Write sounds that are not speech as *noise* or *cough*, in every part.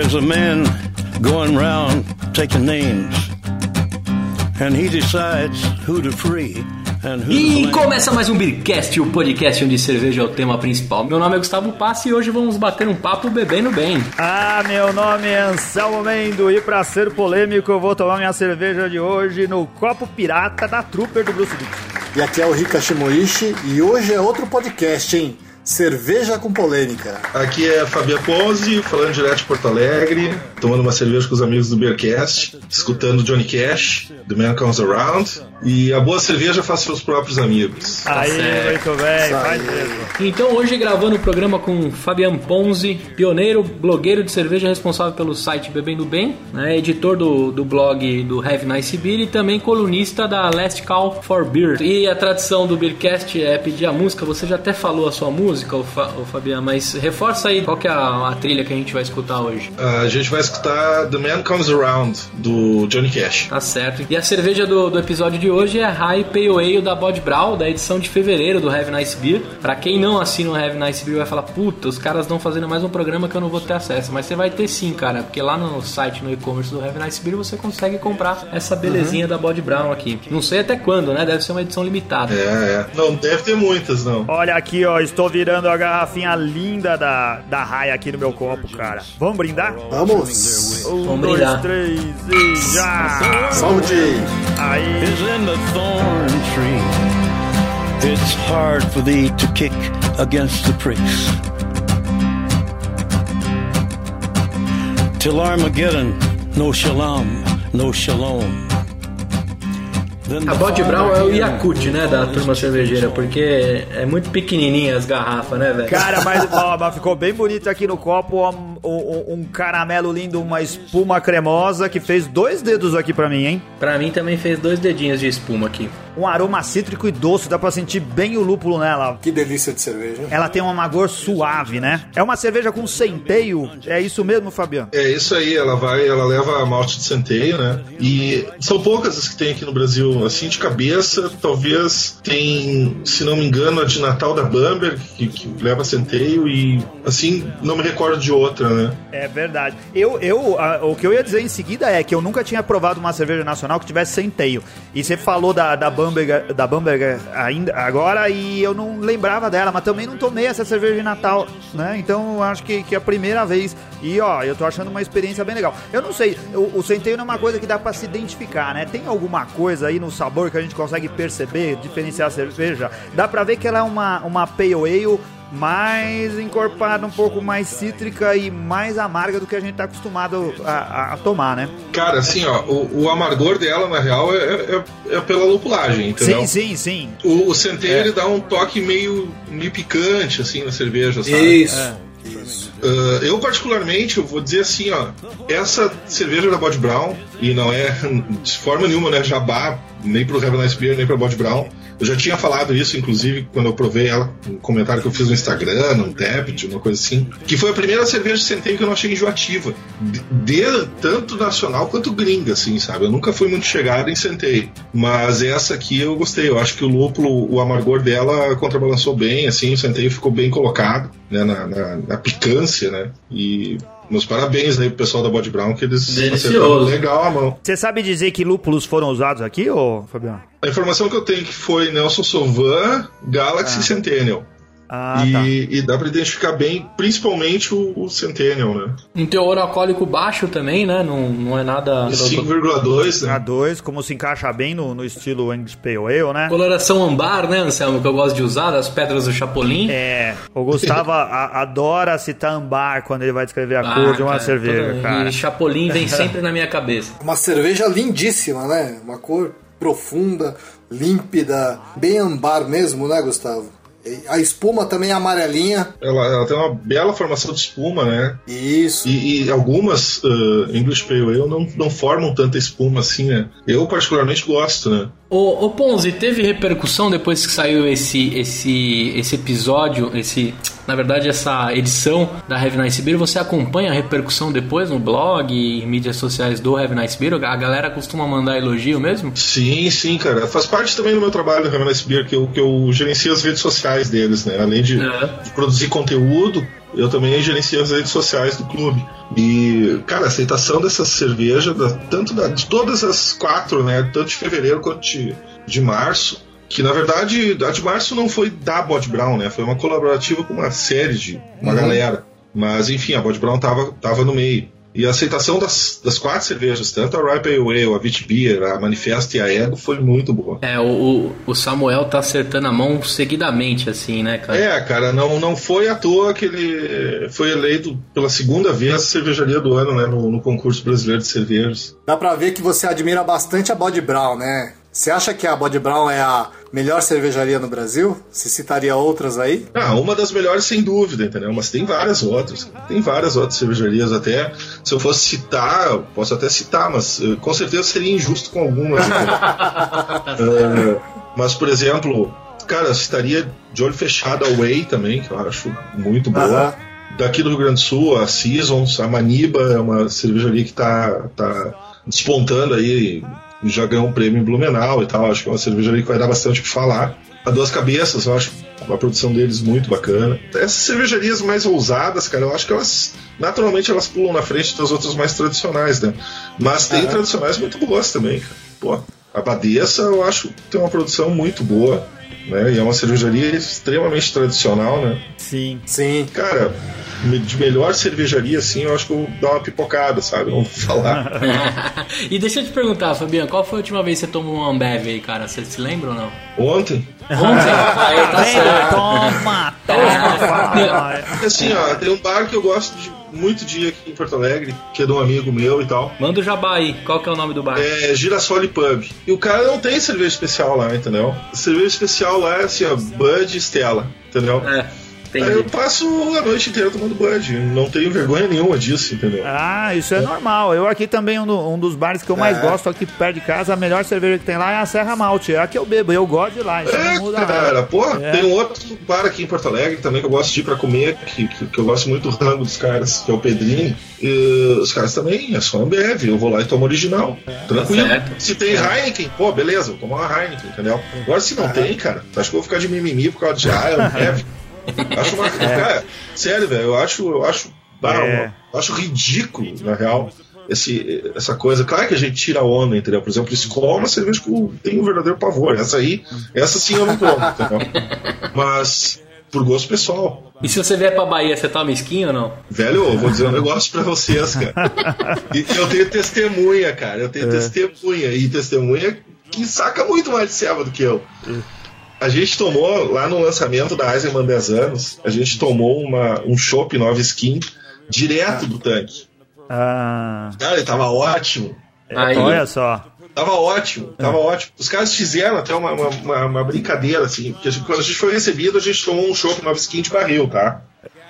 There's a man going round taking names, and he decides who to free. E começa mais um Beercast, o podcast onde cerveja é o tema principal. Meu nome é Gustavo Passi e hoje vamos bater um papo bebendo bem. Ah, meu nome é Anselmo Mendo e pra ser polêmico eu vou tomar minha cerveja de hoje no copo pirata da Trooper do Bruce Dixon. E aqui é o Rika Shimoishi e hoje é outro podcast, hein? Cerveja com polêmica. Aqui é a Fabia Ponzi, falando direto de Porto Alegre, tomando uma cerveja com os amigos do Beercast, escutando Johnny Cash, The Man Comes Around. E a boa cerveja faz seus próprios amigos. Aí, muito bem, faz mesmo. Então hoje gravando o programa com Fabian Ponzi, pioneiro, blogueiro de cerveja responsável pelo site Bebendo Bem, né, editor do, do blog do Have Nice Beer e também colunista da Last Call for Beer. E a tradição do Beercast é pedir a música, você já até falou a sua música, o, Fa, o Fabian, mas reforça aí qual que é a, a, trilha que a gente vai escutar hoje. a gente vai escutar The Man Comes Around, do Johnny Cash. Tá certo. E a cerveja do, do episódio de hoje é a High Pale Ale da Bod Brown, da edição de fevereiro do Have Nice Beer. Pra quem não assina o Have Nice Beer vai falar, puta, os caras estão fazendo mais um programa que eu não vou ter acesso. Mas você vai ter sim, cara, porque lá no site, no e-commerce do Have Nice Beer, você consegue comprar essa belezinha uhum. da Bod Brown aqui. Não sei até quando, né? Deve ser uma edição limitada. É, é. Não deve ter muitas, não. Olha aqui, ó, estou virando a garrafinha linda da, da Rai aqui no meu copo, cara. Vamos brindar? Vamos! Um, Vamos dois, brindar. três e já! Saúde! Aí. It's hard for thee to kick against the pricks. Till Armageddon, no shalom, no shalom. A the Bod fire Brown é o Yakut, né, da turma cervejeira, porque é muito pequenininha as garrafas, né, velho? Cara, *laughs* mas, ó, mas ficou bem bonito aqui no copo, ó, um, um- um caramelo lindo, uma espuma cremosa que fez dois dedos aqui pra mim, hein? Pra mim também fez dois dedinhos de espuma aqui. Um aroma cítrico e doce, dá pra sentir bem o lúpulo nela. Que delícia de cerveja. Ela tem um amargor suave, né? É uma cerveja com centeio, é isso mesmo, Fabiano? É isso aí, ela vai, ela leva a malte de centeio, né? E são poucas as que tem aqui no Brasil. Assim de cabeça, talvez tem, se não me engano, a de Natal da Bamberg, que, que leva centeio, e assim, não me recordo de outra, né? É verdade. Eu, eu, a- o que eu ia dizer em seguida é que eu nunca tinha provado uma cerveja nacional que tivesse centeio. E você falou da, da Bamberger, da Bamberger ainda agora e eu não lembrava dela, mas também não tomei essa cerveja de Natal, né? Então acho que, que é a primeira vez. E ó, eu tô achando uma experiência bem legal. Eu não sei, o, centeio não é uma coisa que dá pra se identificar, né? Tem alguma coisa aí no sabor que a gente consegue perceber, diferenciar a cerveja? Dá pra ver que ela é uma, uma pale ale mais encorpada, um pouco mais cítrica e mais amarga do que a gente tá acostumado a, a- a tomar, né? Cara, assim, ó, o, o amargor dela, na real, é, é, é pela lupulagem, entendeu? Sim, sim, sim. O, o centeio, É. ele dá um toque meio, meio picante, assim, na cerveja, sabe? Isso. Ah, eu, particularmente, eu vou dizer assim, ó, essa cerveja da Bod Brown, e não é *laughs* de forma nenhuma, né, jabá, nem pro Heaven Nice Beer, nem pra Bod Brown. Eu já tinha falado isso, inclusive, quando eu provei ela, um comentário que eu fiz no Instagram, num Tabbit, uma coisa assim, que foi a primeira cerveja de centeio que eu não achei enjoativa. De, de- tanto nacional quanto gringa, assim, sabe? Eu nunca fui muito chegado em centeio. Mas essa aqui eu gostei. Eu acho que o lúpulo, o amargor dela contrabalançou bem, assim, o centeio ficou bem colocado, né, na, na, na picância, né? E meus parabéns aí pro pessoal da Bod Brown, que eles acertaram legal a mão. Você sabe dizer que lúpulos foram usados aqui, ô Fabiano? A informação que eu tenho é que foi Nelson Sovan, Galaxy e Centennial. Ah, e, tá. e dá pra identificar bem, principalmente o, o Centennial, né? Um teor alcoólico baixo também, né? Não, não é nada. 5,2, né? A2, como se encaixa bem no, no estilo English Pale Ale, né? Coloração ambar, né, Anselmo? Que eu gosto de usar, das pedras do Chapolin. É, o Gustavo a- adora citar ambar quando ele vai descrever a Ah, cor de uma cara, cerveja, toda- cara. E Chapolin vem *laughs* sempre na minha cabeça. Uma cerveja lindíssima, né? Uma cor profunda, límpida, bem ambar mesmo, né, Gustavo? A espuma também é amarelinha. Ela, ela tem uma bela formação de espuma, né? Isso. E, e algumas uh, English Pale Ale não, não formam tanta espuma assim, né? Eu particularmente gosto, né? Ô, ô Ponzi, teve repercussão depois que saiu esse, esse, esse episódio, esse, na verdade, essa edição da Heavy Nice Beer? Você acompanha a repercussão depois no blog e mídias sociais do Heavy Nice Beer? A galera costuma mandar elogio mesmo? Sim, sim, cara. Faz parte também do meu trabalho no Heaven Nice Beer, que eu, que eu gerencio as redes sociais deles, né? Além de, É. de produzir conteúdo, eu também gerencio as redes sociais do clube. E, cara, a aceitação dessa cerveja, da, tanto da, de todas as quatro, né? Tanto de fevereiro quanto de, de março, que na verdade a de março não foi da Bod Brown, né? Foi uma colaborativa com uma série de uma uhum. galera. Mas enfim, a Bod Brown tava, tava no meio. E a aceitação das, das quatro cervejas, tanto a Ripe Ale, a Witch Beer, a Manifesto e a Ego, foi muito boa. É, o, o Samuel tá acertando a mão seguidamente, assim, né, cara? É, cara, não, não foi à toa que ele foi eleito pela segunda vez a cervejaria do ano, né, no, no concurso brasileiro de cervejas. Dá pra ver que você admira bastante a Bod Brown, né? Você acha que a Bod Brown é a melhor cervejaria no Brasil? Você citaria outras aí? Ah, uma das melhores sem dúvida, entendeu? Mas tem várias outras. Tem várias outras cervejarias até. Se eu fosse citar, eu posso até citar, mas uh, com certeza seria injusto com algumas. *laughs* uh, mas, por exemplo, cara, eu citaria de olho fechado a Way também, que eu acho muito boa. Daqui do Rio Grande do Sul, a Seasons, a Maniba é uma cervejaria que está tá despontando aí já ganhou um prêmio em Blumenau e tal. Acho que é uma cervejaria que vai dar bastante o que falar. A Duas Cabeças, eu acho a produção deles muito bacana. Essas cervejarias mais ousadas, cara, eu acho que elas, naturalmente, elas pulam na frente das outras mais tradicionais, né? Mas tem tradicionais muito boas também, cara. Pô, a Badeça, eu acho que tem uma produção muito boa, né? E é uma cervejaria extremamente tradicional, né? Sim. Sim. Cara, de melhor cervejaria, assim, eu acho que eu vou dar uma pipocada, sabe? Não vou falar. *laughs* e deixa eu te perguntar, Fabiano, qual foi a última vez que você tomou um Ambev aí, cara? Você se lembra ou não? Ontem. Ontem? *laughs* aí, tá certo. Toma, toma. assim, ó, tem um bar que eu gosto de muito dia aqui em Porto Alegre, que é de um amigo meu e tal. Manda o jabá aí, qual que é o nome do bar? É Girassol Pub. E o cara não tem cerveja especial lá, entendeu? cerveja especial lá é assim, ó, Bud Stella, entendeu? É. Entendi. Eu passo a noite inteira tomando Bud. Não tenho vergonha nenhuma disso, entendeu? Ah, isso é normal. Eu aqui também, um, um dos bares que eu mais é. gosto aqui perto de casa, a melhor cerveja que tem lá é a Serra Malte. É a que eu bebo. Eu gosto de lá. Isso é, não muda cara. Nada. Porra, é. tem um outro bar aqui em Porto Alegre também que eu gosto de ir pra comer, que, que, que eu gosto muito do rango dos caras, que é o Pedrinho. E os caras também, é só Ambev. Eu vou lá e tomo original. É. Tranquilo. Tá se tem Heineken, pô, beleza, vou tomar uma Heineken, entendeu? Agora se não tem, cara, acho que eu vou ficar de mimimi por causa de ah, é Ambev. *laughs* Acho uma, *laughs* é. cara, sério, velho, eu acho, eu acho, é. eu acho ridículo, na real, esse, essa coisa. Claro que a gente tira a onda, entendeu? Por exemplo, Skol é uma cerveja que eu tenho um verdadeiro pavor. Essa aí, essa sim eu não tomo, entendeu? Mas por gosto pessoal. E se você vier pra Bahia, você toma esquinho ou não? Velho, eu vou dizer um negócio pra vocês, cara. *laughs* E eu tenho testemunha, cara. Eu tenho é. testemunha. E testemunha que saca muito mais de ceva do que eu. É. A gente tomou, lá no lançamento da Eisenman 10 anos, a gente tomou uma, um chopp nova skin direto do tanque. Ah. Cara, ele tava ótimo. Aí, olha só. Tava ótimo, tava é. ótimo. Os caras fizeram até uma, uma, uma, brincadeira, assim, porque quando a gente foi recebido, a gente tomou um chopp nova skin de barril, tá?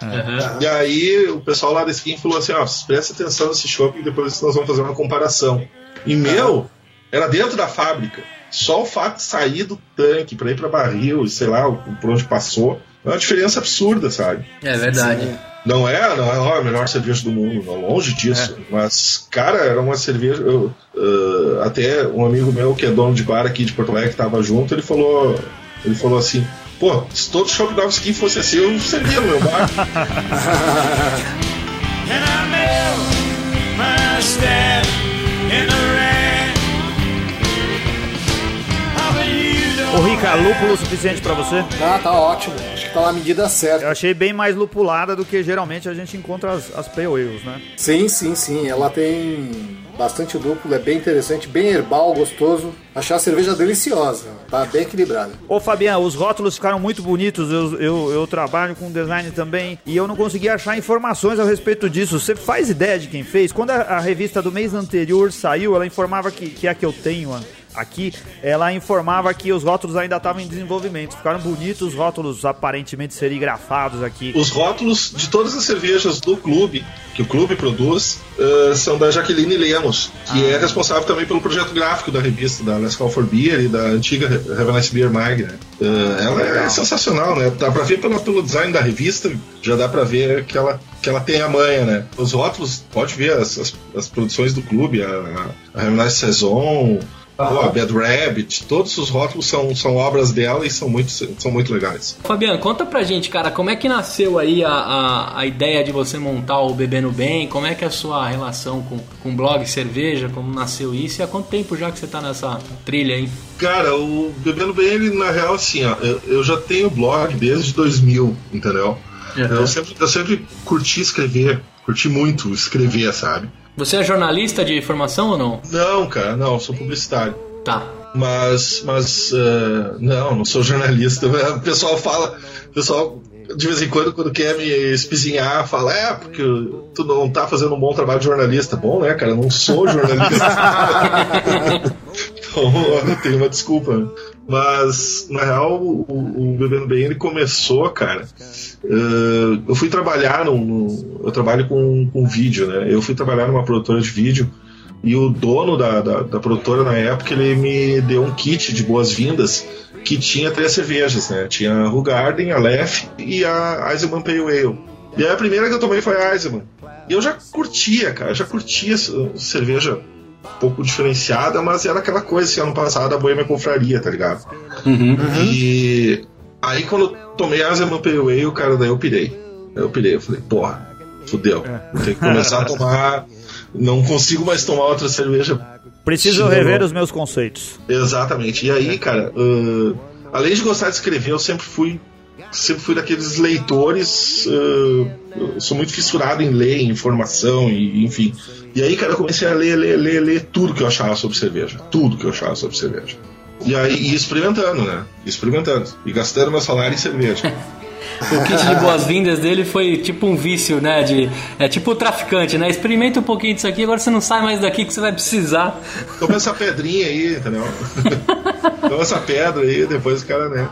Uhum. E aí o pessoal lá da skin falou assim, ó, oh, presta atenção nesse chopp e depois nós vamos fazer uma comparação. E meu, era dentro da fábrica. Só o fato de sair do tanque para ir para barril, sei lá, por onde passou, é uma diferença absurda, sabe? É verdade. Sim. Não é, não é a melhor cerveja do mundo, não, longe disso. É. Mas, cara, era uma cerveja. Eu, uh, até um amigo meu que é dono de bar aqui de Porto Alegre que tava junto, ele falou. Ele falou assim, pô, se todo shopping da Skin fosse assim, eu servia no meu bar. *laughs* And I know my step in the Ô Rica, lúpulo suficiente para você? Ah, tá ótimo. Acho que tá na medida certa. Eu achei bem mais lupulada do que geralmente a gente encontra as, as pale ales, né? Sim, sim, sim. Ela tem bastante lúpulo, é bem interessante, bem herbal, gostoso. Achei a cerveja deliciosa, tá bem equilibrada. Ô Fabiano, os rótulos ficaram muito bonitos, eu, eu, eu, trabalho com design também e eu não consegui achar informações a respeito disso. Você faz ideia de quem fez? Quando a, a revista do mês anterior saiu, ela informava que, que é a que eu tenho, aqui, ela informava que os rótulos ainda estavam em desenvolvimento. Ficaram bonitos os rótulos aparentemente serigrafados aqui. Os rótulos de todas as cervejas do clube, que o clube produz, uh, são da Jaqueline Lemos, que ah. é responsável também pelo projeto gráfico da revista, da Let's Call for Beer e da antiga Have a Nice Beer Mag. Né? Uh, ela é sensacional, né? Dá pra ver pelo, pelo design da revista, já dá pra ver que ela, que ela tem a manha, né? Os rótulos, pode ver as, as, as produções do clube, a, a Have a Pô, Bad Rabbit, todos os rótulos são, são obras dela e são muito, são muito legais. Fabiano, conta pra gente, cara, como é que nasceu aí a, a, a, ideia de você montar o Bebendo Bem? Como é que é a sua relação com, com blog cerveja? Como nasceu isso? E há quanto tempo já que você tá nessa trilha aí? Cara, o Bebendo Bem, ele, na real, assim, ó, eu, eu já tenho blog desde 2000, entendeu? Uhum. Eu, sempre, eu sempre curti escrever, curti muito escrever, sabe? Você é jornalista de formação ou não? Não, cara, não, sou publicitário. Tá. Mas, mas uh, não, não sou jornalista. *laughs* O pessoal fala, o pessoal de vez em quando, quando quer me espizinhar, fala, é, porque tu não tá fazendo um bom trabalho de jornalista. Bom, né, cara? Eu não sou jornalista. *laughs* então, *laughs* tenho uma desculpa. Mas, na real, o, o Bebendo Bem, ele começou, cara. Uh, eu fui trabalhar no, no, Eu trabalho com, com vídeo, né? Eu fui trabalhar numa produtora de vídeo e o dono da, da, da produtora na época ele me deu um kit de boas-vindas que tinha três cervejas, né? Tinha a Rugarden, a Lef e a Eisenman Pale Ale. E a primeira que eu tomei foi a Eisenman. E eu já curtia, cara, já curtia cerveja pouco diferenciada, mas era aquela coisa assim, ano passado a Boêmia Confraria, tá ligado? Uhum. E aí quando eu tomei a Eisenman Pale Ale, cara, daí eu pirei. eu pirei, eu falei, porra, fudeu. Vou ter que começar a tomar. Não consigo mais tomar outra cerveja Preciso rever os meus conceitos. Exatamente. E aí, cara, uh, além de gostar de escrever, eu sempre fui sempre fui daqueles leitores. Uh, sou muito fissurado em ler, em informação, e, enfim. E aí, cara, eu comecei a ler, ler, ler, ler tudo que eu achava sobre cerveja. Tudo que eu achava sobre cerveja. E aí, e experimentando, né? Experimentando. E gastando meu salário em cerveja. *laughs* o kit de boas-vindas dele foi tipo um vício, né? De, é tipo o traficante, né? Experimenta um pouquinho disso aqui, agora você não sai mais daqui que você vai precisar. Toma essa pedrinha aí, entendeu? *laughs* Toma essa pedra aí, depois o cara, né?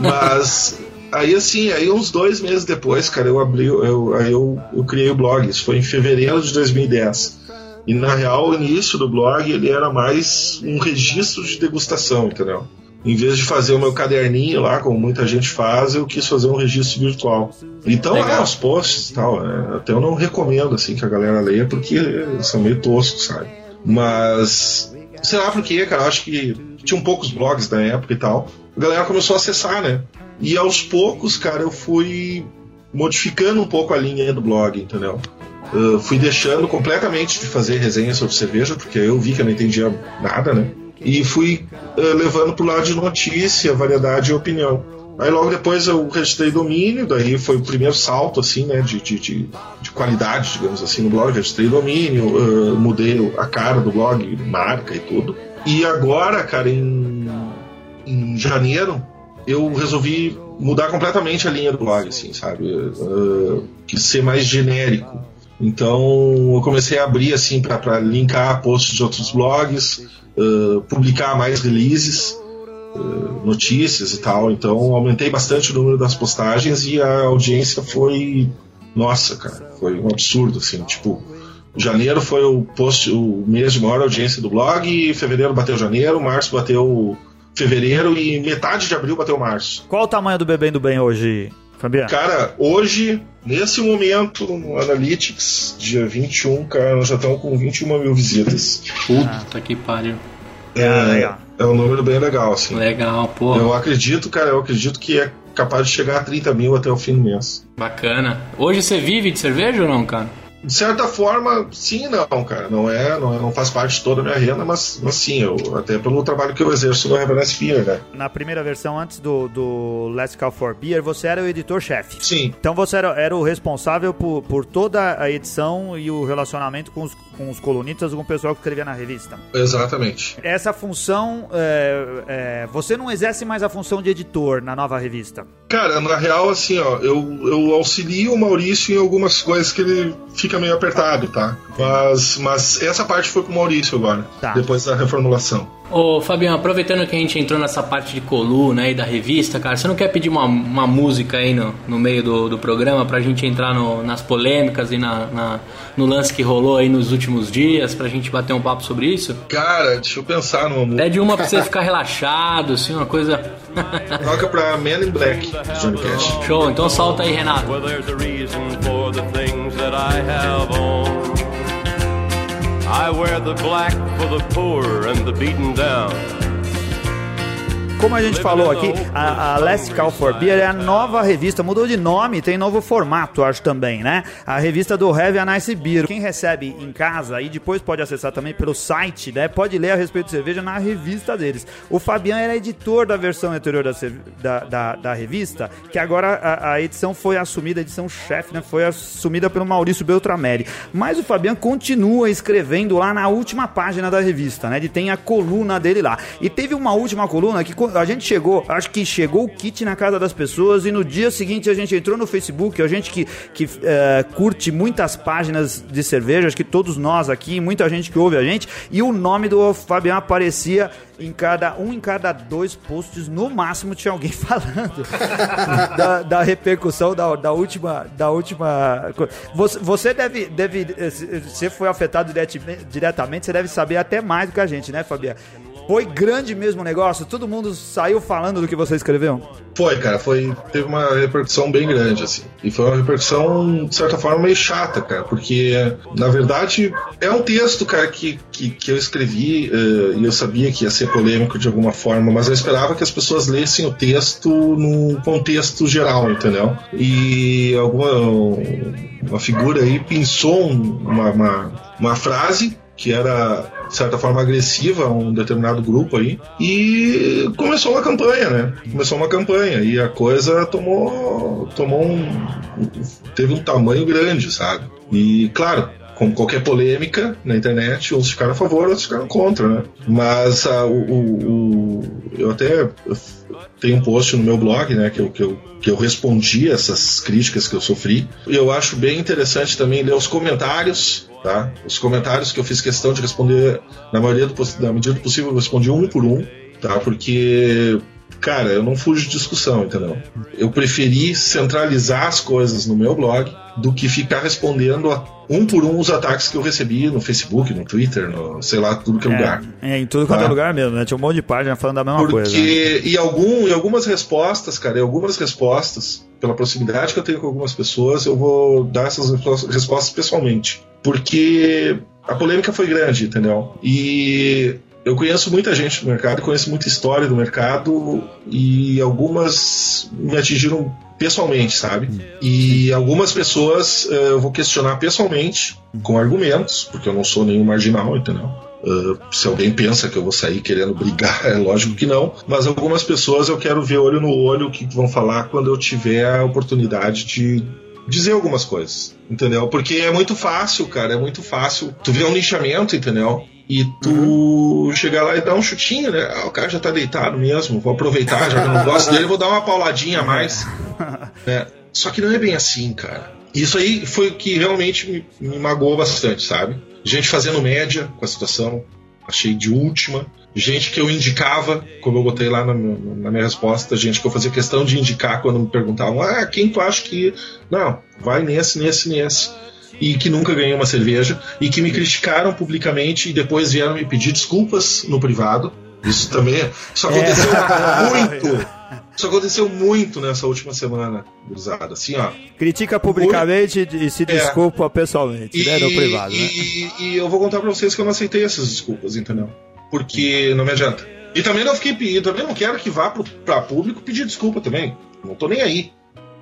Mas aí assim, aí uns dois meses depois, cara, eu abri, eu, aí eu, eu criei o blog. Isso foi em fevereiro de 2010. E na real, o início do blog ele era mais um registro de degustação, entendeu? em vez de fazer o meu caderninho lá, como muita gente faz, eu quis fazer um registro virtual. Então, lá os posts e tal, né? até eu não recomendo assim que a galera leia, porque são meio toscos, sabe? Mas, sei lá porque, cara, eu acho que tinha um poucos blogs na época e tal. A galera começou a acessar, né? E aos poucos, cara, eu fui modificando um pouco a linha do blog, entendeu? Uh, fui deixando completamente de fazer resenha sobre cerveja, porque eu vi que eu não entendia nada, né? e fui uh, levando para o lado de notícia, variedade e opinião. Aí logo depois eu registrei domínio, daí foi o primeiro salto assim, né, de, de, de, de qualidade, digamos assim, no blog. Registrei domínio, uh, mudei a cara do blog, marca e tudo. E agora, cara, em, em janeiro, eu resolvi mudar completamente a linha do blog, assim, sabe? Uh, ser mais genérico. Então eu comecei a abrir assim para linkar posts de outros blogs, uh, publicar mais releases, uh, notícias e tal. Então aumentei bastante o número das postagens e a audiência foi. Nossa, cara, foi um absurdo, assim. Tipo, janeiro foi o, post, o mês de maior audiência do blog, fevereiro bateu janeiro, março bateu fevereiro e metade de abril bateu março. Qual o tamanho do Bebendo Bem hoje, Fabiano? Cara, hoje, nesse momento, no Analytics, dia 21, cara, nós já estamos com 21 mil visitas. Puta que pariu. É, ah, legal. é um número bem legal, assim. Legal, pô. Eu acredito, cara, eu acredito que é capaz de chegar a 30 mil até o fim do mês. Bacana. Hoje você vive de cerveja ou não, cara? De certa forma, sim e não, cara. Não é, não, é, não faz parte de toda a minha renda, mas, mas sim, eu, até pelo trabalho que eu exerço no Heaven Beer, né? Na primeira versão, antes do, do Let's Call for Beer, você era o editor-chefe. Sim. Então você era, era o responsável por, por toda a edição e o relacionamento com os, com os colunistas, com o pessoal que escrevia na revista. Exatamente. Essa função, é, é, você não exerce mais a função de editor na nova revista? Cara, na real, assim, ó, eu, eu auxilio o Maurício em algumas coisas que ele fica meio apertado, tá? Mas, mas essa parte foi pro Maurício agora, tá. depois da reformulação. Ô, Fabiano, aproveitando que a gente entrou nessa parte de coluna aí da revista, cara, você não quer pedir uma, uma música aí no, no meio do, do programa pra gente entrar no, nas polêmicas e na, na, no lance que rolou aí nos últimos dias, pra gente bater um papo sobre isso? Cara, deixa eu pensar numa música. Pede uma pra você ficar relaxado, assim, uma coisa. Toca pra Man in Black, Johnny Cash. Show, então solta aí, Renato. Well, I wear the black for the poor and the beaten down. Como a gente falou aqui, a, a Last Call for Beer é a nova revista, mudou de nome, tem novo formato, acho também, né? A revista do Heavy a Nice Beer. Quem recebe em casa e depois pode acessar também pelo site, né? Pode ler a respeito de cerveja na revista deles. O Fabian era editor da versão anterior da, da, da, da revista, que agora a, a, edição foi assumida, a edição chefe, né? Foi assumida pelo Maurício Beltrameri. Mas o Fabian continua escrevendo lá na última página da revista, né? Ele tem a coluna dele lá. E teve uma última coluna que a gente chegou, acho que chegou o kit na casa das pessoas e no dia seguinte a gente entrou no Facebook, a gente que, que uh, curte muitas páginas de cerveja, acho que todos nós aqui, muita gente que ouve a gente, e o nome do Fabiano aparecia em cada um em cada dois posts no máximo tinha alguém *laughs* falando da, da, repercussão da, da última da última você, você deve deve você foi afetado diretamente você deve saber até mais do que a gente né Fabiano foi grande mesmo o negócio? Todo mundo saiu falando do que você escreveu? Foi, cara, foi, teve uma repercussão bem grande, assim. E foi uma repercussão, de certa forma, meio chata, cara, porque, na verdade, é um texto, cara, que, que, que eu escrevi uh, e eu sabia que ia ser polêmico de alguma forma, mas eu esperava que as pessoas lessem o texto num contexto geral, entendeu? E alguma uma figura aí pensou uma, uma, uma frase que era de certa forma agressiva a um determinado grupo aí e começou uma campanha, né? Começou uma campanha e a coisa tomou tomou um teve um tamanho grande, sabe? E claro, como qualquer polêmica na internet, uns ficaram a favor, outros ficaram contra, né? Mas o, o, o, eu até tenho um post no meu blog, né, que eu, que eu, que eu respondi essas críticas que eu sofri. E eu acho bem interessante também ler os comentários tá? Os comentários que eu fiz questão de responder, na maioria do, na medida do possível, eu respondi um por um, tá? Porque, cara, eu não fujo de discussão, entendeu? Eu preferi centralizar as coisas no meu blog do que ficar respondendo a um por um os ataques que eu recebi no Facebook, no Twitter, no sei lá, tudo que é, é lugar. É, em tudo quanto é tá? é lugar mesmo, né? Tinha um monte de página falando da mesma Porque, coisa. Porque, e, algum, e algumas respostas, cara, e algumas respostas, pela proximidade que eu tenho com algumas pessoas, eu vou dar essas respostas pessoalmente porque a polêmica foi grande, entendeu? E eu conheço muita gente do mercado, conheço muita história do mercado e algumas me atingiram pessoalmente, sabe? E algumas pessoas uh, eu vou questionar pessoalmente, com argumentos, porque eu não sou nenhum marginal, entendeu? Uh, se alguém pensa que eu vou sair querendo brigar, *laughs* é lógico que não. Mas algumas pessoas eu quero ver olho no olho o que vão falar quando eu tiver a oportunidade de dizer algumas coisas, entendeu? Porque é muito fácil, cara, é muito fácil. Tu vê um lixamento, entendeu? E tu uhum. chegar lá e dar um chutinho, né? Ah, o cara já tá deitado mesmo, vou aproveitar, já que eu não gosto dele, vou dar uma pauladinha a mais. *laughs* Né? Só que não é bem assim, cara. Isso aí foi o que realmente me, me magoou bastante, sabe? Gente fazendo média com a situação, achei de última. Gente que eu indicava, como eu botei lá na, na, minha resposta, gente que eu fazia questão de indicar quando me perguntavam: ah, quem tu acha que. Não, vai nesse, nesse, nesse. E que nunca ganhei uma cerveja, e que me criticaram publicamente e depois vieram me pedir desculpas no privado. Isso também. Isso aconteceu é. muito. Isso aconteceu muito nessa última semana, gurizada. Assim, ó. Critica publicamente e se é. desculpa é. pessoalmente, e, né? No privado, e, né? E, e, eu vou contar pra vocês que eu não aceitei essas desculpas, entendeu? Porque não me adianta. E também não fiquei também não quero que vá pro, pra público pedir desculpa também. Não tô nem aí.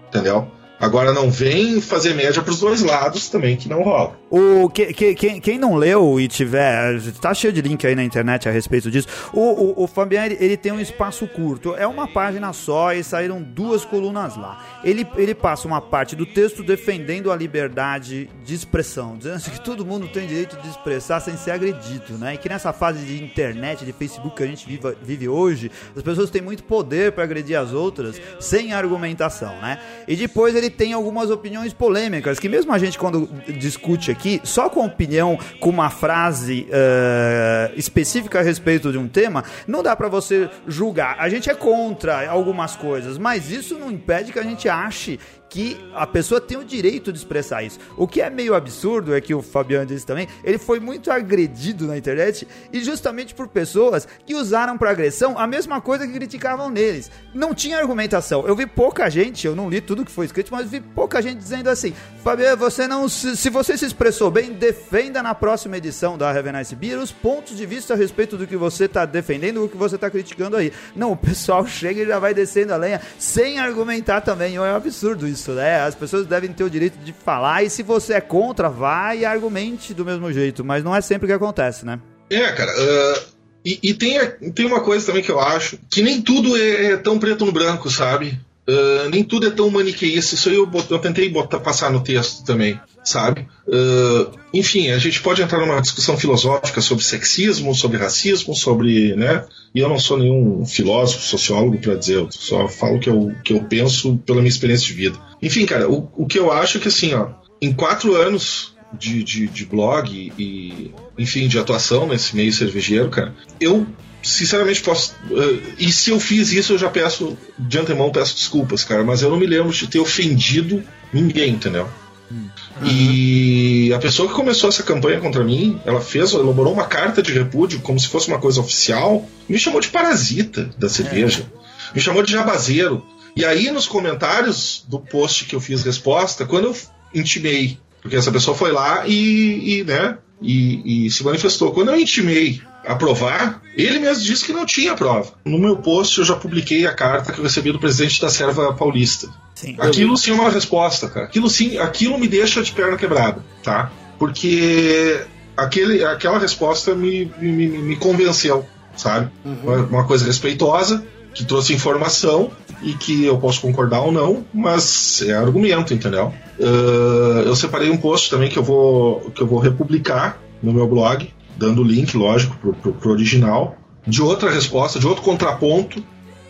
Entendeu? Agora não vem fazer média pros dois lados também, que não rola. O, que, que, quem, quem não leu e tiver, tá cheio de link aí na internet a respeito disso. O, o, o Fabian, ele, ele, tem um espaço curto, é uma página só e saíram duas colunas lá. Ele, ele passa uma parte do texto defendendo a liberdade de expressão, dizendo que todo mundo tem direito de expressar sem ser agredido, né? E que nessa fase de internet, de Facebook que a gente vive, vive hoje, as pessoas têm muito poder para agredir as outras sem argumentação, né? E depois ele tem algumas opiniões polêmicas que mesmo a gente quando discute aqui só com opinião, com uma frase uh, específica a respeito de um tema, não dá para você julgar. A gente é contra algumas coisas, mas isso não impede que a gente ache que a pessoa tem o direito de expressar isso. O que é meio absurdo é que o Fabiano disse também, ele foi muito agredido na internet e justamente por pessoas que usaram para agressão a mesma coisa que criticavam neles. Não tinha argumentação. Eu vi pouca gente, eu não li tudo que foi escrito, mas vi pouca gente dizendo assim: Fabiano, você não se, se você se expressou bem, defenda na próxima edição da Have Nice Beer os pontos de vista a respeito do que você está defendendo, do que você está criticando aí. Não, o pessoal *laughs* chega e já vai descendo a lenha sem argumentar também. É um absurdo isso isso, né? As pessoas devem ter o direito de falar e se você é contra, vai e argumente do mesmo jeito, mas não é sempre que acontece, né? É, cara. Uh, e, e tem, tem uma coisa também que eu acho, que nem tudo é, é tão preto no branco, sabe? Uh, nem tudo é tão maniqueísta. Isso aí eu, eu tentei botar, passar no texto também, sabe? Uh, enfim, a gente pode entrar numa discussão filosófica sobre sexismo, sobre racismo, sobre, né? E eu não sou nenhum filósofo, sociólogo para dizer, eu só falo o que eu, que eu penso pela minha experiência de vida. Enfim, cara, o, o que eu acho é que assim, ó, em quatro anos de, de, de blog e, enfim, de atuação nesse meio cervejeiro, cara, eu sinceramente posso. Uh, e se eu fiz isso, eu já peço, de antemão, peço desculpas, cara. Mas eu não me lembro de ter ofendido ninguém, entendeu? Uhum. E a pessoa que começou essa campanha contra mim, ela fez, elaborou uma carta de repúdio como se fosse uma coisa oficial, me chamou de parasita da cerveja, é. me chamou de jabazeiro. E aí, nos comentários do post que eu fiz resposta, quando eu intimei, porque essa pessoa foi lá e, e né, e, e, se manifestou. Quando eu intimei aprovar, ele mesmo disse que não tinha prova. No meu post eu já publiquei a carta que eu recebi do presidente da Serva Paulista. Sim, aquilo sim é uma resposta, cara. Aquilo sim, aquilo me deixa de perna quebrada, tá? Porque aquele, aquela resposta me, me, me convenceu, sabe? Uhum. Uma, coisa respeitosa, que trouxe informação e que eu posso concordar ou não, mas é argumento, entendeu? Uh, eu separei um post também que eu vou, que eu vou republicar no meu blog, dando o link, lógico, pro, pro, pro original, de outra resposta, de outro contraponto,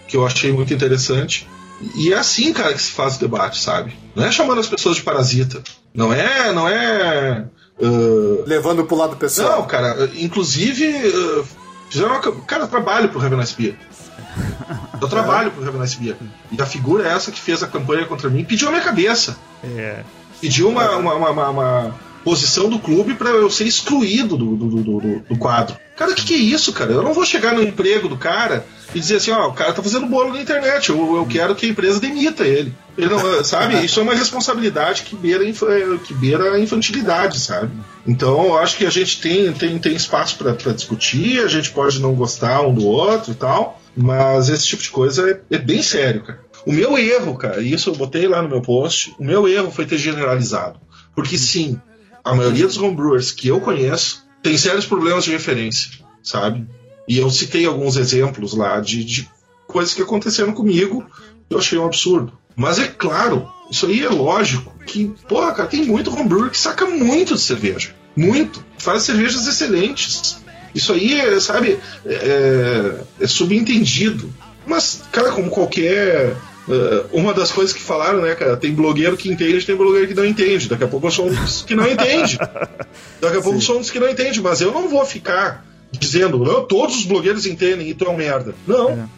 que eu achei muito interessante. E é assim, cara, que se faz o debate, sabe? Não é chamando as pessoas de parasita. Não é. Não é. Uh... Levando pro lado pessoal. Não, cara. Inclusive, uh, fizeram uma. Cara, eu trabalho pro Heaven Beer. Eu trabalho pro Heaven Beer. E a figura é essa que fez a campanha contra mim pediu a minha cabeça. É. Pediu uma, uma, uma, uma posição do clube para eu ser excluído do, do, do, do, do quadro. Cara, o que, que, é isso, cara? Eu não vou chegar no emprego do cara e dizer assim, ó, o cara tá fazendo bolo na internet, eu, eu quero que a empresa demita ele. ele não, sabe? Isso é uma responsabilidade que beira, que beira a infantilidade, sabe? Então eu acho que a gente tem, tem, tem espaço para discutir, a gente pode não gostar um do outro e tal, mas esse tipo de coisa é, é bem sério, cara. O meu erro, cara, isso eu botei lá no meu post, o meu erro foi ter generalizado. Porque sim, a maioria dos homebrewers que eu conheço tem sérios problemas de referência, sabe? E eu citei alguns exemplos lá de, de coisas que aconteceram comigo que eu achei um absurdo. Mas é claro, isso aí é lógico que, porra, cara, tem muito homebrewer que saca muito de cerveja. Muito. Faz cervejas excelentes. Isso aí, é, sabe, é, é subentendido. Mas, cara, como qualquer uma das coisas que falaram, né, cara, tem blogueiro que entende, tem blogueiro que não entende. Daqui a pouco eu sou um dos que não entende. Daqui a pouco eu sou um dos que não entende, mas eu não vou ficar dizendo, não, todos os blogueiros entendem e tu é um merda. Não.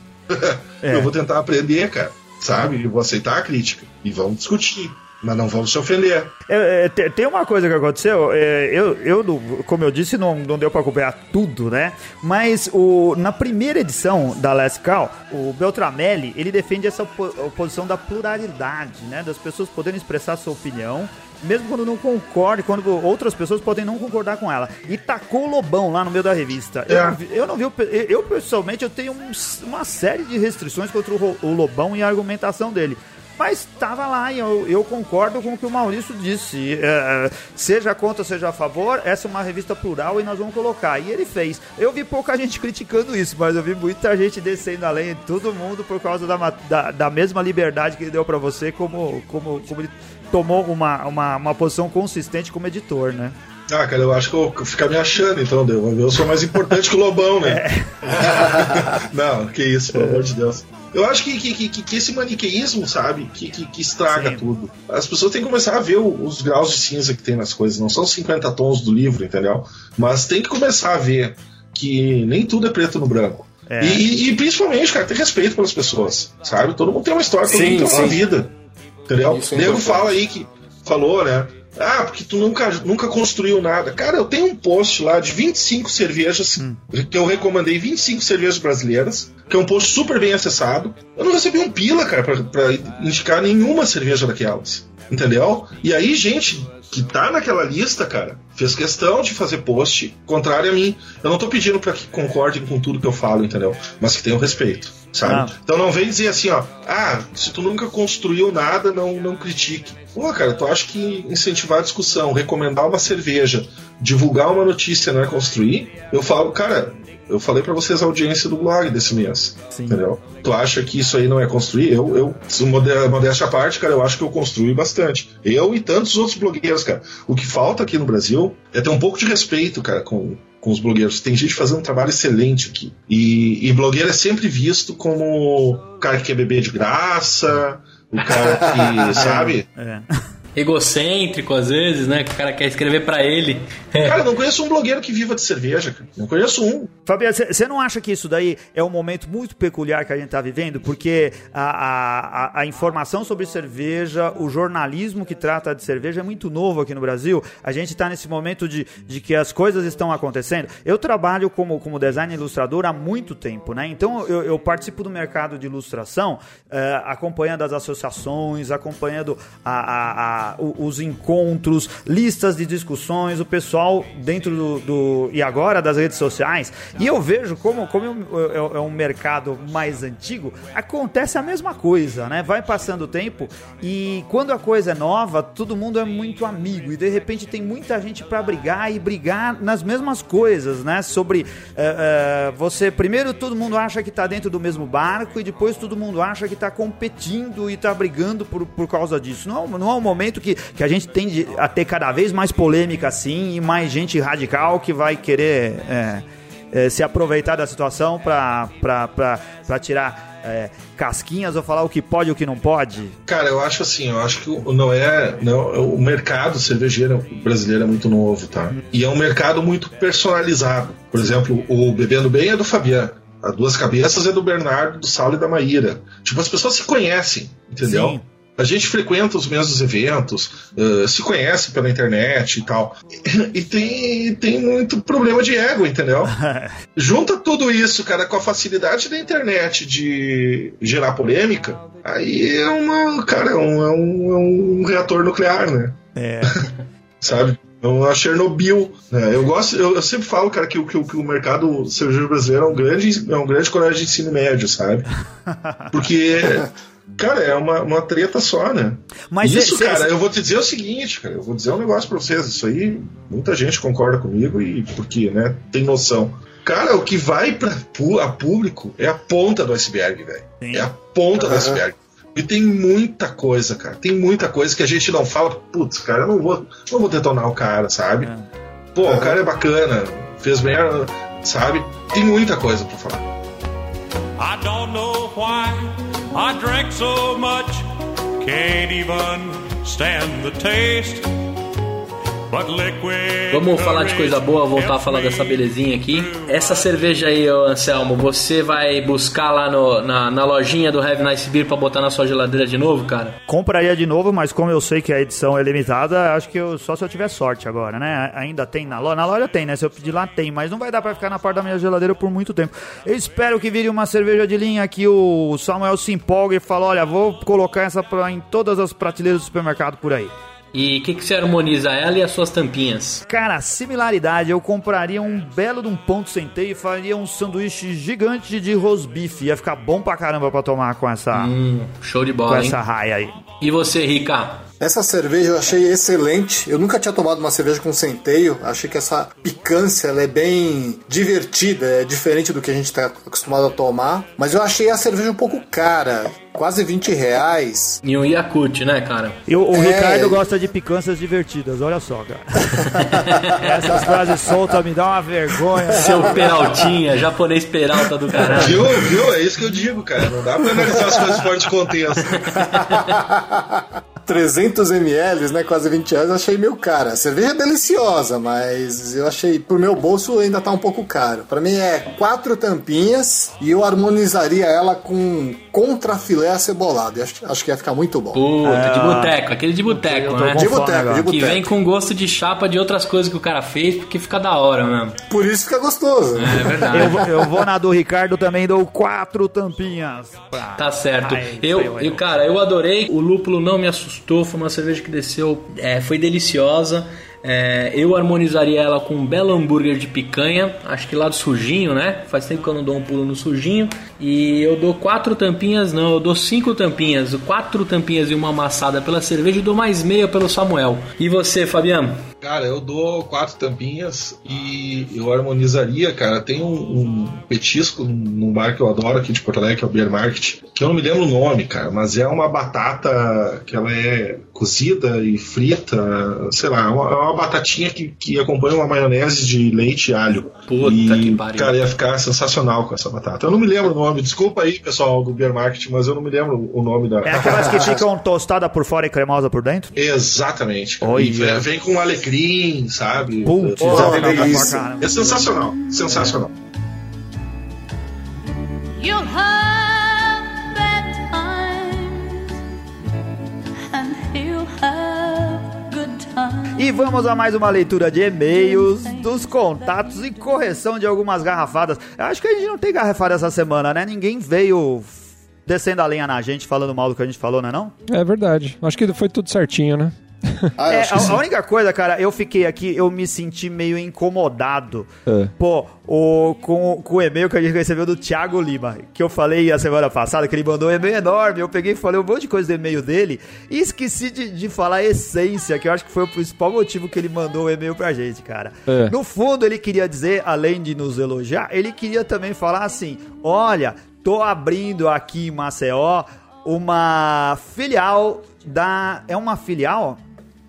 É. *laughs* eu vou tentar aprender, cara, sabe? Eu vou aceitar a crítica e vamos discutir. Mas não vamos se ofender. É, é, tem uma coisa que aconteceu, é, eu, eu, como eu disse, não, não deu para acompanhar tudo, né? Mas o, na primeira edição da Last Call, o Beltramelli, ele defende essa posição da pluralidade, né? Das pessoas poderem expressar sua opinião mesmo quando não concorde, quando outras pessoas podem não concordar com ela. E tacou o Lobão lá no meio da revista. É. Eu, não vi, eu não vi, eu pessoalmente eu tenho um, uma série de restrições contra o, o Lobão e a argumentação dele. Mas estava lá e eu, eu, concordo com o que o Maurício disse. É, seja contra, seja a favor, essa é uma revista plural e nós vamos colocar. E ele fez. Eu vi pouca *laughs* gente criticando isso, mas eu vi muita gente descendo além de todo mundo por causa da, da, da mesma liberdade que ele deu para você, como, como, como ele tomou uma, uma, uma posição consistente como editor, né? Ah, cara, eu acho que eu vou ficar me achando, então, eu sou mais importante que o Lobão, né? É. *laughs* Não, que isso, pelo amor de Deus. Eu acho que, que, que, que esse maniqueísmo, sabe, que, que, que estraga Sim. tudo. As pessoas têm que começar a ver o, os graus de cinza que tem nas coisas. Não são 50 tons do livro, entendeu? Mas tem que começar a ver que nem tudo é preto no branco. É. E, e, principalmente, cara, ter respeito pelas pessoas, sabe? Todo mundo tem uma história, todo sim, mundo tem uma sim. vida. Entendeu? Isso é O nego fala aí que falou, né? Ah, porque tu nunca, nunca construiu nada. Cara, eu tenho um post lá de 25 cervejas, que eu recomendei 25 cervejas brasileiras, que é um post super bem acessado. Eu não recebi um pila, cara, pra, pra indicar nenhuma cerveja daquelas. Entendeu? E aí, gente que tá naquela lista, cara, fez questão de fazer post contrário a mim. Eu não tô pedindo pra que concordem com tudo que eu falo, entendeu? Mas que tenham respeito, sabe? Ah. Então não vem dizer assim, ó, ah, se tu nunca construiu nada, não, não critique. Pô, cara, tu acha que incentivar a discussão, recomendar uma cerveja, divulgar uma notícia não é construir? Eu falo, cara, eu falei pra vocês a audiência do blog desse mês. Sim. Entendeu? Tu acha que isso aí não é construir? Eu, eu modéstia à parte, cara, eu acho que eu construí bastante. Eu e tantos outros blogueiros, cara. O que falta aqui no Brasil é ter um pouco de respeito, cara, com, com os blogueiros. Tem gente fazendo um trabalho excelente aqui. E, e blogueiro é sempre visto como o cara que quer beber de graça, o cara que, *laughs* sabe? É. Egocêntrico, às vezes, né? Que o cara quer escrever pra ele. Cara, eu não conheço um blogueiro que viva de cerveja, cara. Não conheço um. Fabiano, você não acha que isso daí é um momento muito peculiar que a gente está vivendo? Porque a, a, a- informação sobre cerveja, o jornalismo que trata de cerveja é muito novo aqui no Brasil. A gente está nesse momento de, de que as coisas estão acontecendo. Eu trabalho como, como design ilustrador há muito tempo, né? Então eu, eu participo do mercado de ilustração, eh, acompanhando as associações, acompanhando a- a- a- o- os encontros, listas de discussões, o pessoal dentro do, do- e agora das redes sociais. E eu vejo como, como é, é- um mercado mais antigo, acontece a mesma coisa, né? Vai passando o tempo e quando a coisa é nova, todo mundo é muito amigo e de repente tem muita gente para brigar e brigar nas mesmas coisas, né? Sobre é, é, você, primeiro todo mundo acha que tá dentro do mesmo barco e depois todo mundo acha que tá competindo e tá brigando por, por causa disso. Não, é- não é um momento que, que a gente tende a ter cada vez mais polêmica assim e mais gente radical que vai querer é, é, se aproveitar da situação para tirar é, casquinhas ou falar o que pode e o que não pode? Cara, eu acho assim, eu acho que o- não é. Não, o mercado cervejeiro brasileiro é muito novo, tá? E é um mercado muito personalizado. Por exemplo, o Bebendo Bem é do Fabiano. A Duas Cabeças é do Bernardo, do Saulo e da Maíra. Tipo, as pessoas se conhecem, entendeu? Sim. A gente frequenta os mesmos eventos, eh, se conhece pela internet e tal. E tem, tem muito problema de ego, entendeu? *laughs* Junta tudo isso, cara, com a facilidade da internet de gerar polêmica, aí é uma. Cara, é um, é um, é um reator nuclear, né? É. *laughs* Sabe? É uma Chernobyl. né? Eu gosto, eu, eu sempre falo, cara, que, o- que, o- que o mercado cervejeiro brasileiro é um grande, é um grande colégio de ensino médio, sabe? *laughs* Porque. Cara, é uma, uma treta só, né? Mas isso, cê- cê- cara, eu vou te dizer o seguinte, cara, eu vou dizer um negócio pra vocês, isso aí muita gente concorda comigo e porque, né, tem noção. Cara, o que vai pra a público é a ponta do iceberg, velho. É a ponta do iceberg. E tem muita coisa, cara. Tem muita coisa que a gente não fala. Putz, cara, eu não vou, não vou detonar o cara, sabe? Pô, o cara é bacana, fez bem, sabe? Tem muita coisa pra falar. I don't know why I drink so much. Can't even stand the taste. Vamos falar de coisa boa, voltar a falar dessa belezinha aqui. Essa cerveja aí, ô Anselmo, você vai buscar lá no- na, na lojinha do Have Nice Beer pra botar na sua geladeira de novo, cara? Compraria de novo, mas como eu sei que a edição é limitada, acho que eu, só se eu tiver sorte agora, né? Ainda tem na loja? Na loja tem, né? Se eu pedir lá tem, mas não vai dar pra ficar na porta da minha geladeira por muito tempo. Eu espero que vire uma cerveja de linha que o Samuel se empolgue e fala: olha, vou colocar essa pra, em todas as prateleiras do supermercado por aí. E o que, que você harmoniza ela e as suas tampinhas? Cara, similaridade, eu compraria um belo de um ponto centeio e faria um sanduíche gigante de rosbife. Ia ficar bom pra caramba pra tomar com essa, Hum, show de com bola, hein? essa raia aí. E você, Rica? Essa cerveja eu achei excelente. Eu nunca tinha tomado uma cerveja com centeio. Achei que essa picância ela é bem divertida, é diferente do que a gente está acostumado a tomar. Mas eu achei a cerveja um pouco cara, quase 20 reais. E um Yakut, né, cara? E o, o É. Ricardo gosta de picâncias divertidas, olha só, cara. *laughs* Essas frases soltas me dão uma vergonha. Seu Peraltinha, japonês Peralta do caralho. Viu? Viu? É isso que eu digo, cara. Não dá pra analisar as coisas fora de contexto. *laughs* 300 ml, né? Quase 20 reais, eu achei meio cara. A cerveja é deliciosa, mas eu achei, pro meu bolso, ainda tá um pouco caro. Pra mim é quatro tampinhas e eu harmonizaria ela com contrafilé acebolado. Acho, acho que ia ficar muito bom. Puta, de boteco, aquele de boteco, né? De boteco, de Que boteco. vem com gosto de chapa de outras coisas que o cara fez, porque fica da hora mesmo. Por isso fica gostoso. É verdade. Eu, vou- eu vou na do Ricardo também, dou quatro tampinhas. pra- Tá certo. Ai, eu, eu, cara, eu adorei. O lúpulo não me assustou. Foi uma cerveja que desceu, é, foi deliciosa. É, eu harmonizaria ela com um belo hambúrguer de picanha. Acho que lá do sujinho, né? Faz tempo que eu não dou um pulo no sujinho. E eu dou quatro tampinhas, não, eu dou cinco tampinhas. Quatro tampinhas e uma amassada pela cerveja e dou mais meia pelo Samuel. E você, Fabiano? Cara, eu dou quatro tampinhas e eu harmonizaria, cara. Tem um, um petisco num bar que eu adoro aqui de Porto Alegre, que é o Beer Market, que eu não me lembro o nome, cara, mas é uma batata que ela é cozida e frita, sei lá, é uma, é uma batatinha que, que acompanha uma maionese de leite e alho. Puta e, que pariu. Cara, ia ficar sensacional com essa batata. Eu não me lembro o nome, desculpa aí, pessoal do Beer Market, mas eu não me lembro o nome da. É aquelas que ficam tostadas por fora e cremosa por dentro? Exatamente. E vem, vem com alecrim, sabe? Putz, É, é é sensacional, sensacional. You'll E vamos a mais uma leitura de e-mails, dos contatos e correção de algumas garrafadas. Eu acho que a gente não tem garrafada essa semana, né? Ninguém veio descendo a lenha na gente, falando mal do que a gente falou, não é não? É verdade. Acho que foi tudo certinho, né? *laughs* Ah, É, a, a única coisa, cara, eu fiquei aqui, eu me senti meio incomodado. É. Pô, o, com, com o e-mail que a gente recebeu do Thiago Lima, que eu falei a semana passada, que ele mandou um e-mail enorme. Eu peguei e falei um monte de coisa do e-mail dele e esqueci de, de falar a essência, que eu acho que foi o principal motivo que ele mandou o e-mail pra gente, cara. É. No fundo, ele queria dizer, além de nos elogiar, ele queria também falar assim: olha, tô abrindo aqui em Maceió uma filial da. É uma filial?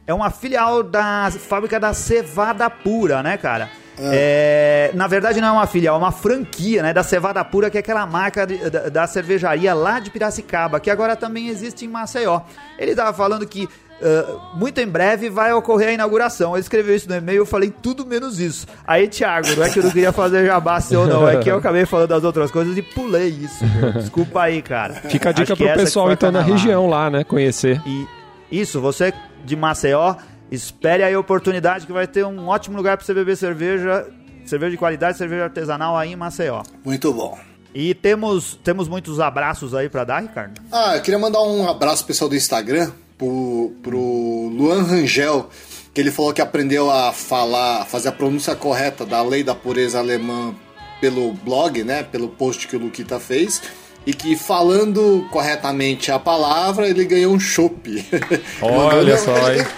É uma filial da fábrica da Cevada Pura, né, cara? É, na verdade não é uma filial, é uma franquia, né, da Cevada Pura, que é aquela marca de- da, da cervejaria lá de Piracicaba, que agora também existe em Maceió. Ele tava falando que ah, muito em breve vai ocorrer a inauguração. Ele escreveu isso no e-mail, eu falei tudo menos isso. Aí, Thiago, não é que eu não queria fazer jabá seu, não, é que eu acabei falando das outras coisas e pulei isso. meu. Desculpa aí, cara. Fica a dica Acho pro pessoal, então, na região lá, né? Conhecer. E isso, você de Maceió, espere aí a oportunidade que vai ter um ótimo lugar para você beber cerveja, cerveja de qualidade, cerveja artesanal aí em Maceió. Muito bom. E temos, temos muitos abraços aí para dar, Ricardo? Ah, eu queria mandar um abraço pessoal do Instagram, pro, pro Luan Rangel, que ele falou que aprendeu a falar, fazer a pronúncia correta da lei da pureza alemã pelo blog, né? Pelo post que o Luquita fez. E que falando corretamente a palavra, ele ganhou um chopp. *laughs* Olha só, ele- hein? *laughs*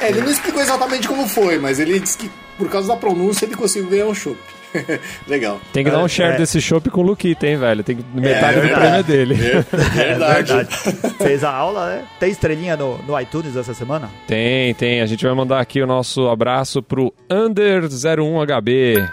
É, ele não explicou exatamente como foi, mas ele disse que por causa da pronúncia ele conseguiu ganhar um chopp. *laughs* Legal. Tem que dar um share é. desse chopp com o Luquita, hein, velho? Tem que, metade do verdade. prêmio é dele. Verdade. Fez a aula, né? Tem estrelinha no, no iTunes essa semana? Tem, tem. A gente vai mandar aqui o nosso abraço pro Under01HB.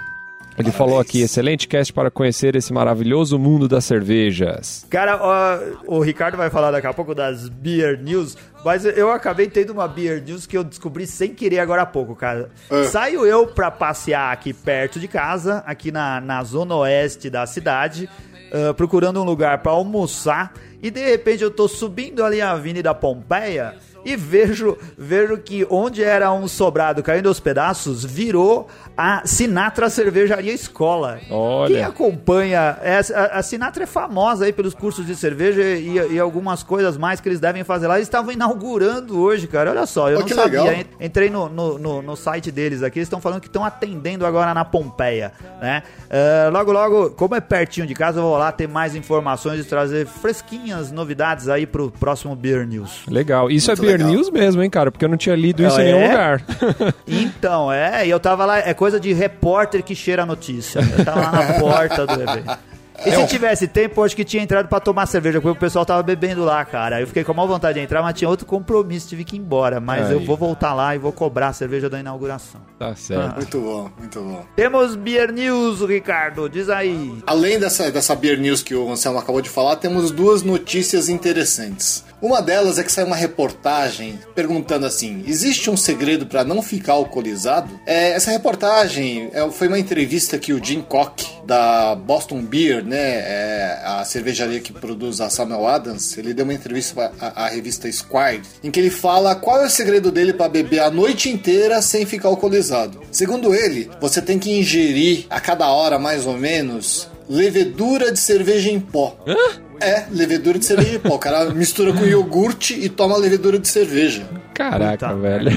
Ele falou aqui, excelente cast para conhecer esse maravilhoso mundo das cervejas. Cara, ó, o Ricardo vai falar daqui a pouco das Beer News, mas eu acabei tendo uma Beer News que eu descobri sem querer agora há pouco, cara. Saio eu pra passear aqui perto de casa, aqui na, na zona oeste da cidade, ah, procurando um lugar pra almoçar, e de repente eu tô subindo ali a Avenida Pompeia e vejo, vejo que onde era um sobrado caindo aos pedaços, virou a Sinatra Cervejaria Escola. Olha. Quem acompanha. essa- a, a Sinatra é famosa aí pelos cursos de cerveja e, e algumas coisas mais que eles devem fazer lá. Eles estavam inaugurando hoje, cara. Olha só, eu Oh, não que sabia. legal. En- Entrei no, no, no- no site deles aqui, eles estão falando que estão atendendo agora na Pompeia, né? Ah, logo, logo, como é pertinho de casa, eu vou lá ter mais informações e trazer fresquinhas novidades aí pro próximo Beer News. Legal. Isso Muito é Legal. News mesmo, hein, cara? Porque eu não tinha lido isso Ah, em nenhum é? lugar. *laughs* Então, é, e eu tava lá, é coisa de repórter que cheira a notícia. Eu tava lá na porta do evento. *laughs* E se tivesse tempo, eu acho que tinha entrado pra tomar cerveja, porque o pessoal tava bebendo lá, cara. Eu fiquei com a maior vontade de entrar, mas tinha outro compromisso, tive que ir embora. Mas Aí. eu vou voltar lá e vou cobrar a cerveja da inauguração. Tá certo. Muito bom, muito bom. Temos Beer News, Ricardo, diz aí. Além dessa, dessa Beer News que o Anselmo acabou de falar, temos duas notícias interessantes. Uma delas é que saiu uma reportagem perguntando assim: existe um segredo para não ficar alcoolizado? É, essa reportagem é, foi uma entrevista que o Jim Koch, da Boston Beer, né, é, a cervejaria que produz a Samuel Adams, ele deu uma entrevista à, à revista Squire, em que ele fala qual é o segredo dele para beber a noite inteira sem ficar alcoolizado. Segundo ele, você tem que ingerir a cada hora mais ou menos levedura de cerveja em pó. É, levedura de cerveja em pó. O cara mistura com iogurte e toma levedura de cerveja. Caraca, Puta velho.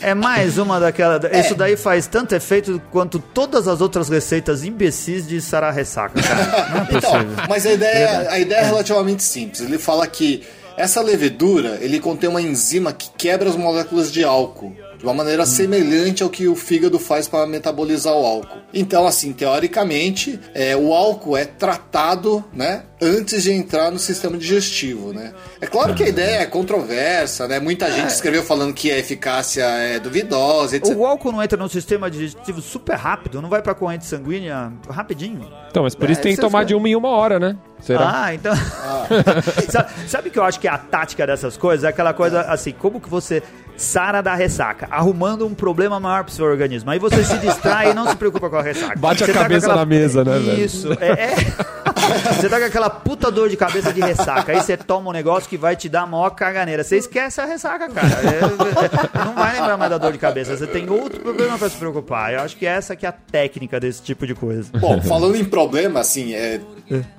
É mais uma daquela. Isso daí faz tanto efeito quanto todas as outras receitas imbecis de sarar ressaca, cara. Não é Então, mas a ideia, a ideia é relativamente simples. Ele fala que essa levedura, ele contém uma enzima que quebra as moléculas de álcool. De uma maneira semelhante ao que o fígado faz para metabolizar o álcool. Então, assim, teoricamente, é, o álcool é tratado, né, antes de entrar no sistema digestivo, né? É claro que a ideia é controversa, né? Muita gente escreveu falando que a eficácia é duvidosa, etc. O álcool não entra no sistema digestivo super rápido, não vai pra corrente sanguínea rapidinho. Então, mas por isso É, tem que tomar de uma em uma hora, né? Será? Ah, então. *laughs* sabe, sabe o que eu acho que é a tática dessas coisas? É aquela coisa assim, como que você sara da ressaca? Arrumando um problema maior pro seu organismo. Aí você se distrai e não se preocupa com a ressaca. Bate a Você tá com cabeça na mesa, né, velho? Isso, é. é. Você tá com aquela puta dor de cabeça de ressaca. Aí você toma um negócio que vai te dar a maior caganeira. Você esquece a ressaca, cara. É, é, não vai lembrar mais da dor de cabeça. Você tem outro problema pra se preocupar. Eu acho que essa que é a técnica desse tipo de coisa. Bom, falando em problema, assim, é,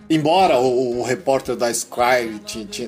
embora o, o repórter da Sky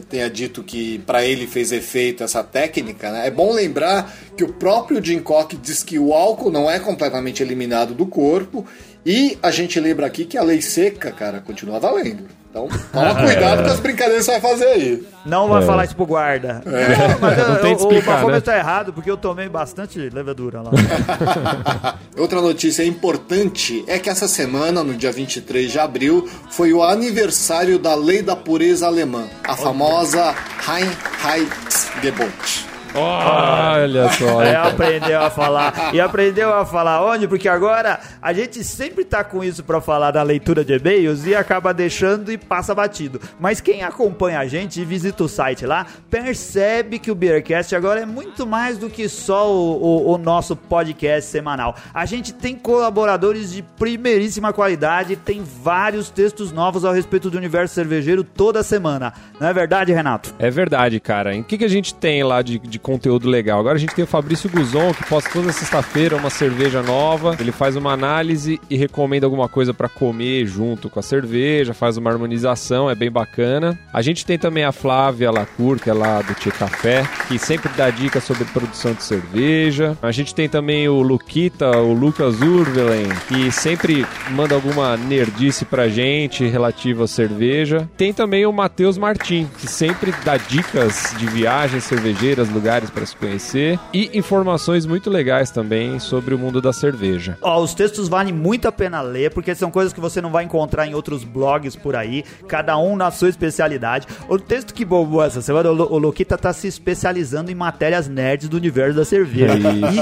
tenha dito que para ele fez efeito essa técnica, né, é bom lembrar que o próprio Jim Koch diz que o álcool não é completamente eliminado do corpo e a gente lembra aqui que a lei seca, cara, continua valendo. Então, toma cuidado com as brincadeiras que você vai fazer aí. Não vai É. falar isso pro guarda. *laughs* Não, mas eu- Não tem o- explicar, o bafômetro né? tá errado porque eu tomei bastante levedura lá. *laughs* Outra notícia importante é que essa semana, no dia 23 de abril, foi o aniversário da Lei da Pureza Alemã, a famosa Reinheitsgebot. Olha só. É, aprendeu a falar. E aprendeu a falar onde? Porque agora a gente sempre tá com isso pra falar da leitura de e-mails e acaba deixando e passa batido. Mas quem acompanha a gente e visita o site lá, percebe que o Beercast agora é muito mais do que só o, o- o nosso podcast semanal. A gente tem colaboradores de primeiríssima qualidade, tem vários textos novos ao respeito do universo cervejeiro toda semana. Não é verdade, Renato? É verdade, cara. O que, que a gente tem lá de, de conteúdo legal? Agora a gente tem o Fabrício Guzon, que posta toda sexta-feira uma cerveja nova. Ele faz uma análise e recomenda alguma coisa pra comer junto com a cerveja, faz uma harmonização, é bem bacana. A gente tem também a Flávia Lacour, que é lá do Tia Café, que sempre dá dicas sobre produção de cerveja. A gente tem também o Luquita, o Lucas Urvelen, que sempre manda alguma nerdice pra gente relativa à cerveja. Tem também o Matheus Martim, que sempre dá dicas de viagens cervejeiras, lugares para se conhecer e informações muito legais também sobre o mundo da cerveja. Ó, os textos valem muito a pena ler, porque são coisas que você não vai encontrar em outros blogs por aí, cada um na sua especialidade. O texto que bombou essa semana, o, o Luquita tá se especializando em matérias nerds do universo da cerveja.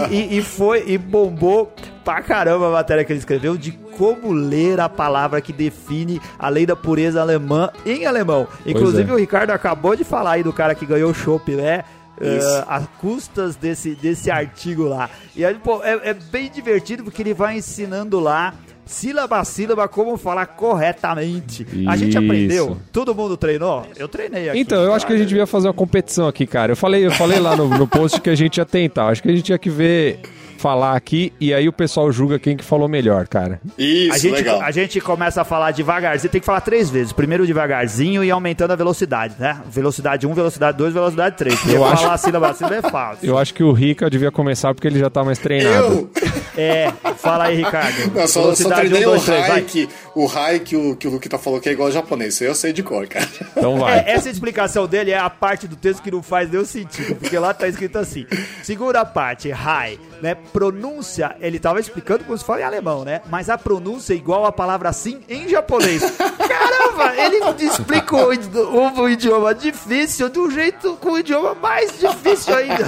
E, e- e foi, e bombou pra caramba a matéria que ele escreveu de como ler a palavra que define a lei da pureza alemã em alemão. Inclusive é. o Ricardo acabou de falar aí do cara que ganhou o chopp, né? Uh, a custas desse, desse artigo lá. E aí, pô, é, é bem divertido porque ele vai ensinando lá, sílaba a sílaba, como falar corretamente. A gente Isso. aprendeu? Todo mundo treinou? Eu treinei aqui. Então, eu acho que a gente devia fazer uma competição aqui, cara. Eu falei, eu falei lá no, no post que a gente ia tentar. Acho que a gente tinha que ver falar aqui e aí o pessoal julga quem que falou melhor, cara. Isso, A gente, legal. a gente começa a falar devagarzinho, tem que falar três vezes. Primeiro devagarzinho e aumentando a velocidade, né? Velocidade 1, velocidade 2, velocidade 3. Porque Eu falar acho- a sílaba a sílaba é fácil. Eu acho que o Rica devia começar porque ele já tá mais treinado. Eu? É, fala aí, Ricardo. Não, só, só treinei um, o dois, três, high vai. que, o high que o, que o Luquita falou que é igual ao japonês. Isso aí eu sei de cor, cara. Então vai. É, essa explicação dele é a parte do texto que não faz nenhum sentido, porque lá tá escrito assim. Segunda parte, high, né? Pronúncia, ele tava explicando como se fala em alemão, né? Mas a pronúncia é igual a palavra sim em japonês. Caramba, ele explica o, idi- o- o idioma difícil de um jeito com o idioma mais difícil ainda.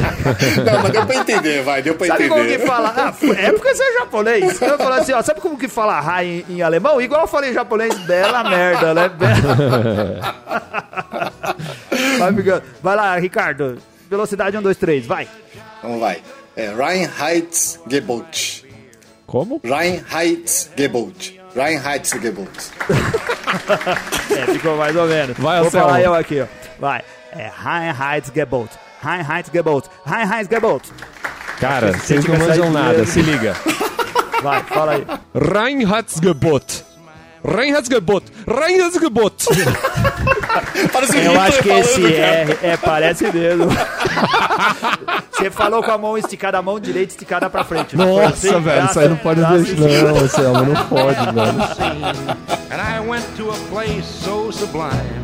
Não, mas deu pra entender, vai, deu pra Sabe como entender. que fala? Ah, é porque você é japonês. Eu falo assim, ó, sabe como que fala high em, em alemão? Igual eu falei em japonês, bela merda, né? Bela... *laughs* vai, ficando. vai lá, Ricardo. Velocidade 1, 2, 3, vai. Então vai. É Reinheitsgebot. Como? Reinheitsgebot. Reinheitsgebot. *laughs* É, ficou mais ou menos. Vai, Vou falar eu aqui, ó. Vai. É Reinheitsgebot. Reinheitsgebot. Reinheitsgebot. Cara, vocês não manjam nada, se liga. Vai, fala aí. Reinheitsgebot. Reinheitsgebot. Reinheitsgebot. *laughs* Parece Eu Hitler acho que esse. R é, parece mesmo. *laughs* Você falou com a mão esticada, a mão direita esticada pra frente. foi assim? Nossa, velho, isso aí não pode deixar. Não, Anselmo, não *laughs* pode, velho. And I went to a place so sublime.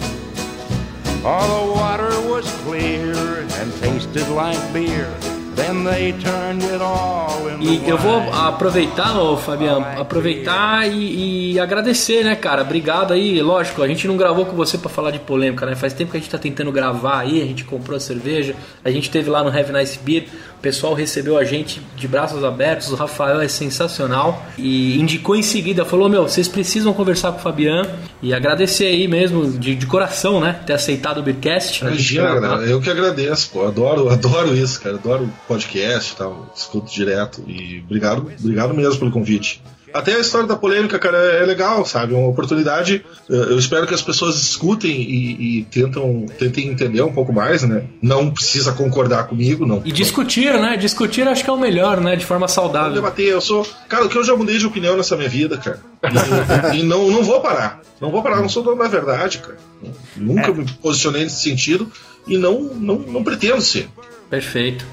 All the water was clear and tasted like beer. Then they turned it into E eu vou aproveitar, ô Fabiano, aproveitar e, e agradecer, né, cara? Obrigado aí. Lógico, a gente não gravou com você pra falar de polêmica, né? Faz tempo que a gente tá tentando gravar aí, a gente comprou a cerveja, a gente teve lá no Have Nice Beer, o pessoal recebeu a gente de braços abertos, o Rafael é sensacional e indicou em seguida, falou: Meu, vocês precisam conversar com o Fabiano e agradecer aí mesmo, de, de coração, né? Ter aceitado o Beercast. Imagina, cara, eu que agradeço, pô. Adoro, *laughs* adoro isso, cara. Adoro podcast e tal. Escuto direto. E obrigado, obrigado mesmo pelo convite. Até a história da polêmica, cara, é legal, sabe? É uma oportunidade. Eh, Eu espero que as pessoas escutem e, e tentam, tentem entender um pouco mais, né? Não precisa concordar comigo, não. E discutir, né? Discutir acho que é o melhor, né? De forma saudável. debater. Eu sou. Cara, o que eu já mudei de opinião nessa minha vida, cara. E, *laughs* e não, não vou parar. Não vou parar, não sou dono da verdade, cara. Nunca me posicionei nesse sentido e não, não, não pretendo ser. Perfeito.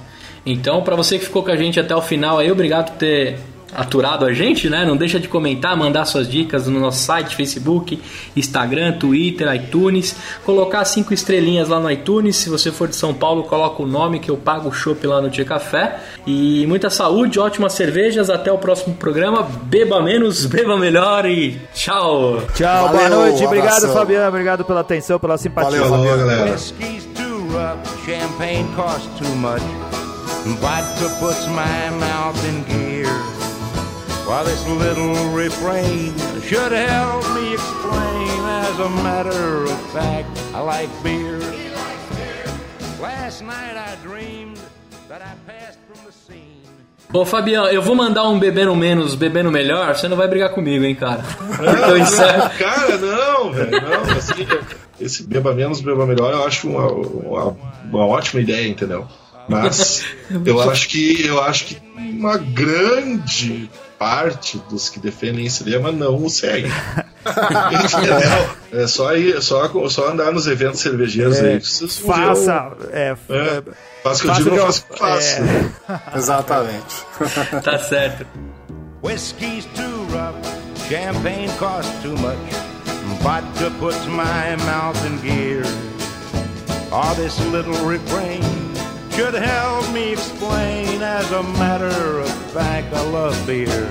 Então, pra você que ficou com a gente até o final aí, obrigado por ter aturado a gente, né? Não deixa de comentar, mandar suas dicas no nosso site, Facebook, Instagram, Twitter, iTunes, colocar cinco estrelinhas lá no iTunes. Se você for de São Paulo, coloca o nome que eu pago o chopp lá no Tia Café. E muita saúde, ótimas cervejas. Até o próximo programa. Beba menos, beba melhor e tchau. Tchau, Valeu, boa noite. Obrigado, abração. Fabiano. Obrigado pela atenção, pela simpatia. Valeu, Fabiano. galera. Much. Vodka puts my mouth in gear. While this little refrain should help me explain, as a matter of fact, I like beer. Last night I dreamed that I passed from the scene. Ô Fabiano, eu vou mandar um bebendo menos, bebendo melhor. Você não vai brigar comigo, hein, cara? *laughs* Então encerra. *laughs* Cara, não, velho. Não, assim, esse beba menos, beba melhor, eu acho uma, uma, uma ótima ideia, entendeu? Mas *laughs* eu acho que eu acho que uma grande parte dos que defendem esse lema não o seguem. Entendeu? *laughs* É só, ir, é só, só andar nos eventos cervejeiros É, aí. Faça. É, o- é, faça o que eu digo, que eu- faça o que eu faço. é. *laughs* Exatamente. Tá certo. Whiskey's too rough, champagne costs too much. Vodka puts my mouth in gear. All this little refrain should help me explain. As a matter of fact, I love beer.